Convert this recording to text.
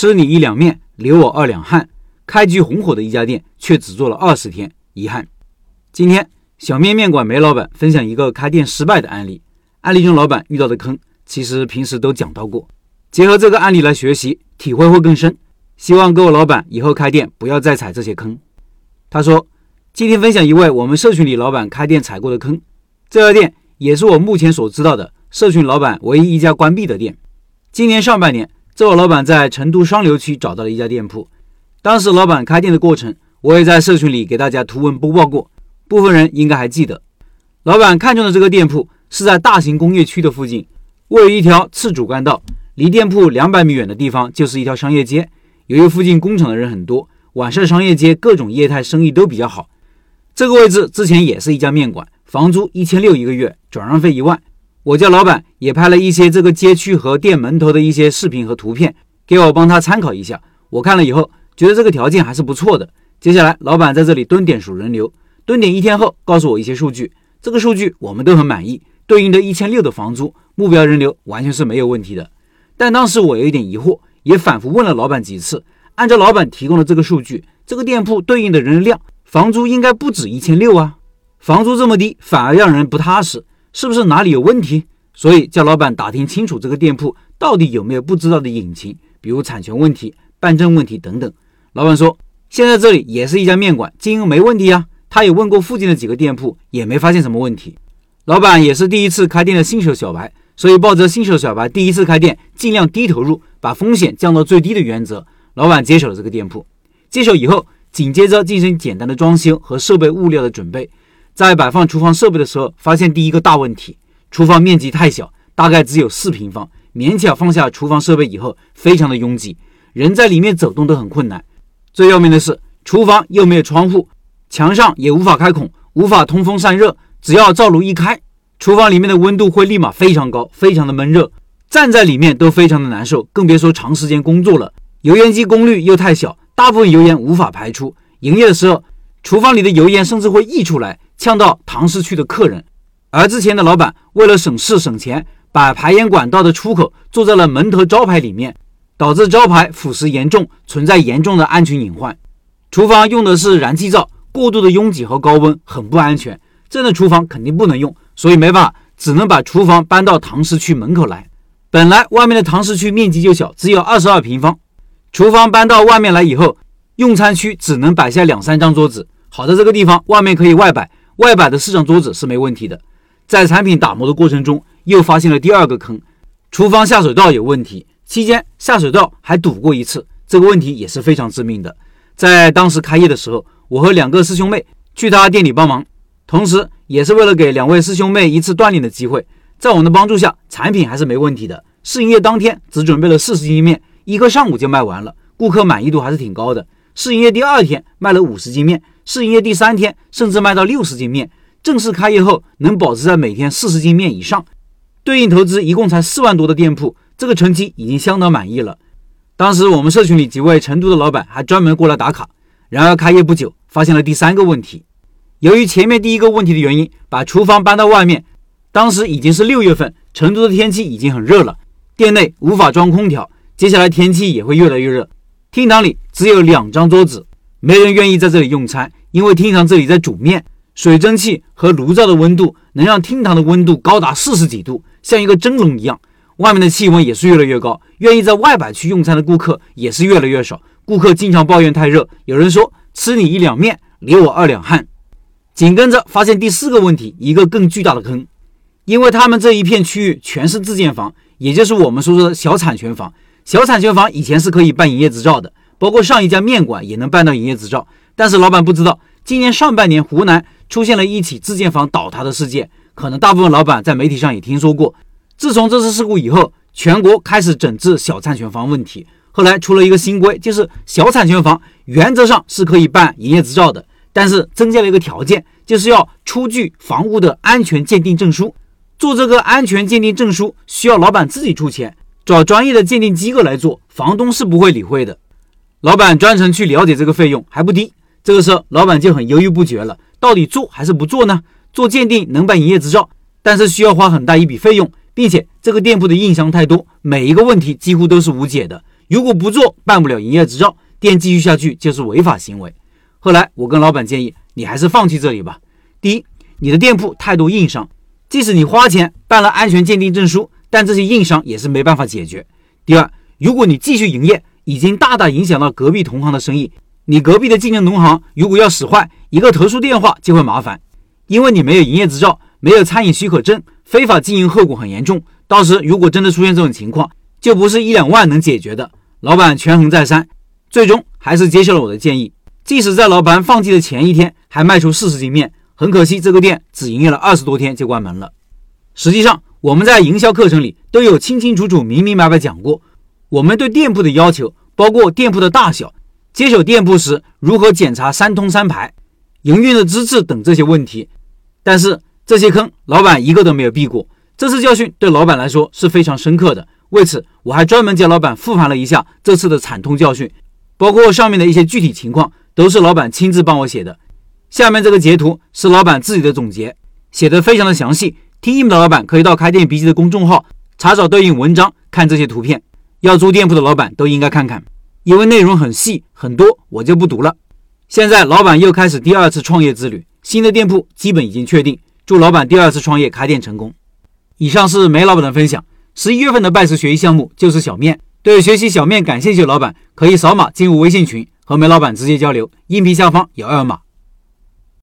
吃你一两面，留我二两汗。开局红火的一家店，却只做了二十天，遗憾。今天小面面馆梅老板分享一个开店失败的案例。案例中老板遇到的坑，其实平时都讲到过，结合这个案例来学习，体会会更深。希望各位老板以后开店不要再踩这些坑。他说：“今天分享一位我们社群里老板开店踩过的坑。这家店也是我目前所知道的社群老板唯一一家关闭的店。今年上半年，这位老板在成都双流区找到了一家店铺。当时老板开店的过程，我也在社群里给大家图文播报过，部分人应该还记得。老板看中的这个店铺是在大型工业区的附近，位于一条次主干道，离店铺两百米远的地方就是一条商业街。由于附近工厂的人很多。”晚上商业街各种业态生意都比较好，这个位置之前也是一家面馆，房租一千六一个月，转让费一万。我叫老板也拍了一些这个街区和店门头的一些视频和图片，给我帮他参考一下。我看了以后觉得这个条件还是不错的。接下来老板在这里蹲点数人流，蹲点一天后告诉我一些数据，这个数据我们都很满意，对应的一千六的房租，目标人流完全是没有问题的。但当时我有一点疑惑，也反复问了老板几次。按照老板提供的这个数据，这个店铺对应的人流量，房租应该不止一千六啊！房租这么低，反而让人不踏实，是不是哪里有问题？所以叫老板打听清楚这个店铺到底有没有不知道的隐情，比如产权问题、办证问题等等。老板说，现在这里也是一家面馆，经营没问题呀。他也问过附近的几个店铺，也没发现什么问题。老板也是第一次开店的新手小白，所以抱着新手小白第一次开店，尽量低投入，把风险降到最低的原则。老板接手了这个店铺，接手以后，紧接着进行简单的装修和设备物料的准备。在摆放厨房设备的时候，发现第一个大问题：厨房面积太小，大概只有四平方，勉强放下厨房设备以后，非常的拥挤，人在里面走动都很困难。最要命的是，厨房又没有窗户，墙上也无法开孔，无法通风散热。只要灶炉一开，厨房里面的温度会立马非常高，非常的闷热，站在里面都非常的难受，更别说长时间工作了。油烟机功率又太小，大部分油烟无法排出。营业的时候，厨房里的油烟甚至会溢出来，呛到堂食区的客人。而之前的老板为了省事省钱，把排烟管道的出口做在了门头招牌里面，导致招牌腐蚀严重，存在严重的安全隐患。厨房用的是燃气灶，过度的拥挤和高温很不安全，这样的厨房肯定不能用，所以没办法，只能把厨房搬到堂食区门口来。本来外面的堂食区面积就小，只有二十二平方。厨房搬到外面来以后，用餐区只能摆下两三张桌子。好在这个地方外面可以外摆，外摆的四张桌子是没问题的。在产品打磨的过程中，又发现了第二个坑：厨房下水道有问题。期间下水道还堵过一次，这个问题也是非常致命的。在当时开业的时候，我和两个师兄妹去他店里帮忙，同时也是为了给两位师兄妹一次锻炼的机会。在我们的帮助下，产品还是没问题的。试营业当天只准备了四十斤面。一个上午就卖完了，顾客满意度还是挺高的。试营业第二天卖了五十斤面，试营业第三天甚至卖到六十斤面。正式开业后能保持在每天四十斤面以上，对应投资一共才四万多的店铺，这个成绩已经相当满意了。当时我们社群里几位成都的老板还专门过来打卡。然而开业不久，发现了第三个问题。由于前面第一个问题的原因，把厨房搬到外面，当时已经是六月份，成都的天气已经很热了，店内无法装空调。接下来天气也会越来越热，厅堂里只有两张桌子，没人愿意在这里用餐，因为厅堂这里在煮面，水蒸气和炉灶的温度能让厅堂的温度高达四十几度，像一个蒸笼一样。外面的气温也是越来越高，愿意在外摆区用餐的顾客也是越来越少，顾客经常抱怨太热，有人说吃你一两面，流我二两汗。紧跟着发现第四个问题，一个更巨大的坑，因为他们这一片区域全是自建房，也就是我们所说的小产权房。小产权房以前是可以办营业执照的，包括上一家面馆也能办到营业执照。但是老板不知道，今年上半年湖南出现了一起自建房倒塌的事件，可能大部分老板在媒体上也听说过。自从这次事故以后，全国开始整治小产权房问题。后来出了一个新规，就是小产权房原则上是可以办营业执照的，但是增加了一个条件，就是要出具房屋的安全鉴定证书。做这个安全鉴定证书需要老板自己出钱。找专业的鉴定机构来做，房东是不会理会的。老板专程去了解这个费用还不低，这个时候老板就很犹豫不决了，到底做还是不做呢？做鉴定能办营业执照，但是需要花很大一笔费用，并且这个店铺的硬伤太多，每一个问题几乎都是无解的。如果不做，办不了营业执照，店继续下去就是违法行为。后来我跟老板建议，你还是放弃这里吧。第一，你的店铺太多硬伤，即使你花钱办了安全鉴定证书，但这些硬伤也是没办法解决。第二，如果你继续营业，已经大大影响到隔壁同行的生意，你隔壁的竞争同行如果要使坏，一个投诉电话就会麻烦，因为你没有营业执照，没有餐饮许可证，非法经营后果很严重。到时如果真的出现这种情况，就不是一两万能解决的。老板权衡再三，最终还是接受了我的建议。即使在老板放弃的前一天还卖出四十斤面，很可惜这个店只营业了二十多天就关门了。实际上，我们在营销课程里都有清清楚楚、明明白白讲过，我们对店铺的要求，包括店铺的大小、接手店铺时如何检查三通三排、营运的资质等这些问题。但是这些坑，老板一个都没有避过。这次教训对老板来说是非常深刻的。为此，我还专门叫老板复盘了一下这次的惨痛教训，包括上面的一些具体情况。都是老板亲自帮我写的。下面这个截图是老板自己的总结，写的非常的详细。听音频的老板可以到开店笔记的公众号查找对应文章，看这些图片。要租店铺的老板都应该看看，因为内容很细很多，我就不读了。现在老板又开始第二次创业之旅，新的店铺基本已经确定。祝老板第二次创业开店成功。以上是梅老板的分享。十一月份的拜师学习项目就是小面，对学习小面感兴趣的老板可以扫码进入微信群。和梅老板直接交流，音频下方有二维码。